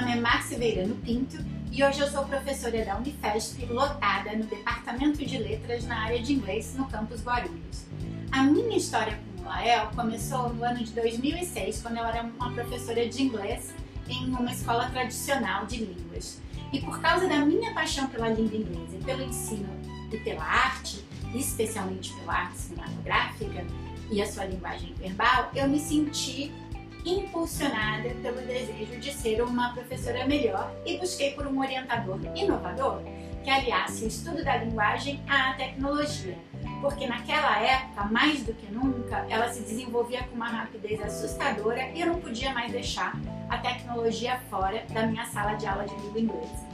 nome é Márcia Veirano Pinto e hoje eu sou professora da Unifesp, lotada no Departamento de Letras na área de inglês no campus Guarulhos. A minha história com o Lael começou no ano de 2006, quando eu era uma professora de inglês em uma escola tradicional de línguas. E por causa da minha paixão pela língua inglesa e pelo ensino e pela arte, especialmente pela arte cinematográfica e a sua linguagem verbal, eu me senti impulsionada pelo desejo de ser uma professora melhor e busquei por um orientador inovador que aliasse o estudo da linguagem à tecnologia, porque naquela época, mais do que nunca, ela se desenvolvia com uma rapidez assustadora e eu não podia mais deixar a tecnologia fora da minha sala de aula de língua inglesa.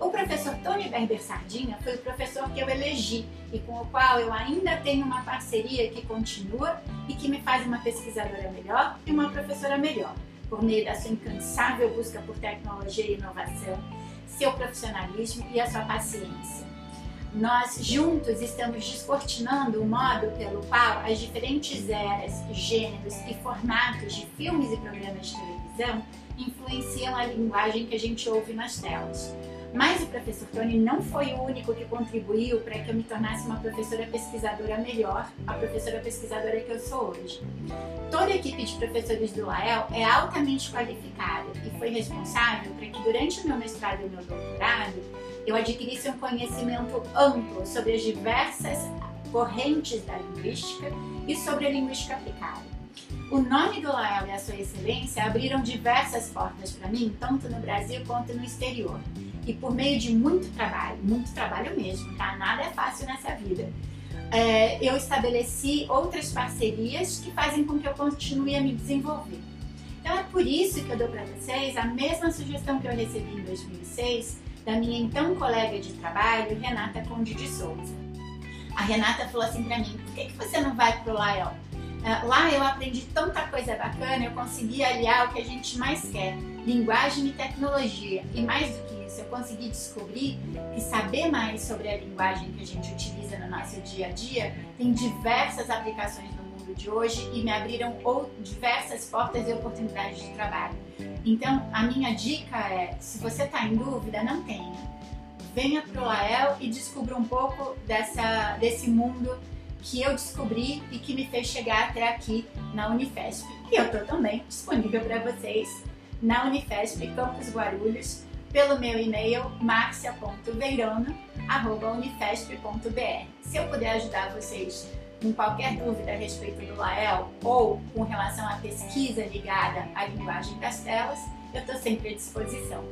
O professor Tony Berber Sardinha foi o professor que eu elegi e com o qual eu ainda tenho uma parceria que continua e que me faz uma pesquisadora melhor e uma professora melhor, por meio da sua incansável busca por tecnologia e inovação, seu profissionalismo e a sua paciência. Nós juntos estamos descortinando o modo pelo qual as diferentes eras, gêneros e formatos de filmes e programas de televisão influenciam a linguagem que a gente ouve nas telas. Mas o professor Tony não foi o único que contribuiu para que eu me tornasse uma professora pesquisadora melhor, a professora pesquisadora que eu sou hoje. Toda a equipe de professores do Lael é altamente qualificada e foi responsável para que durante o meu mestrado e o meu doutorado eu adquirisse um conhecimento amplo sobre as diversas correntes da linguística e sobre a linguística aplicada. O nome do Lael e a sua excelência abriram diversas portas para mim, tanto no Brasil quanto no exterior e por meio de muito trabalho, muito trabalho mesmo, tá? Nada é fácil nessa vida. É, eu estabeleci outras parcerias que fazem com que eu continue a me desenvolver. Então é por isso que eu dou para vocês a mesma sugestão que eu recebi em 2006 da minha então colega de trabalho, Renata Conde de Souza. A Renata falou assim para mim: por que, que você não vai pro Lael? É, lá eu aprendi tanta coisa bacana, eu consegui aliar o que a gente mais quer, linguagem e tecnologia. E mais do que isso, eu consegui descobrir que saber mais sobre a linguagem que a gente utiliza no nosso dia a dia tem diversas aplicações no mundo de hoje e me abriram diversas portas e oportunidades de trabalho. Então, a minha dica é: se você está em dúvida, não tenha. Venha para o Lael e descubra um pouco dessa, desse mundo que eu descobri e que me fez chegar até aqui na Unifesp. E eu estou também disponível para vocês na Unifesp Campus Guarulhos pelo meu e-mail marcia.veirano.unifesp.br. Se eu puder ajudar vocês com qualquer dúvida a respeito do Lael ou com relação à pesquisa ligada à linguagem das telas, eu estou sempre à disposição.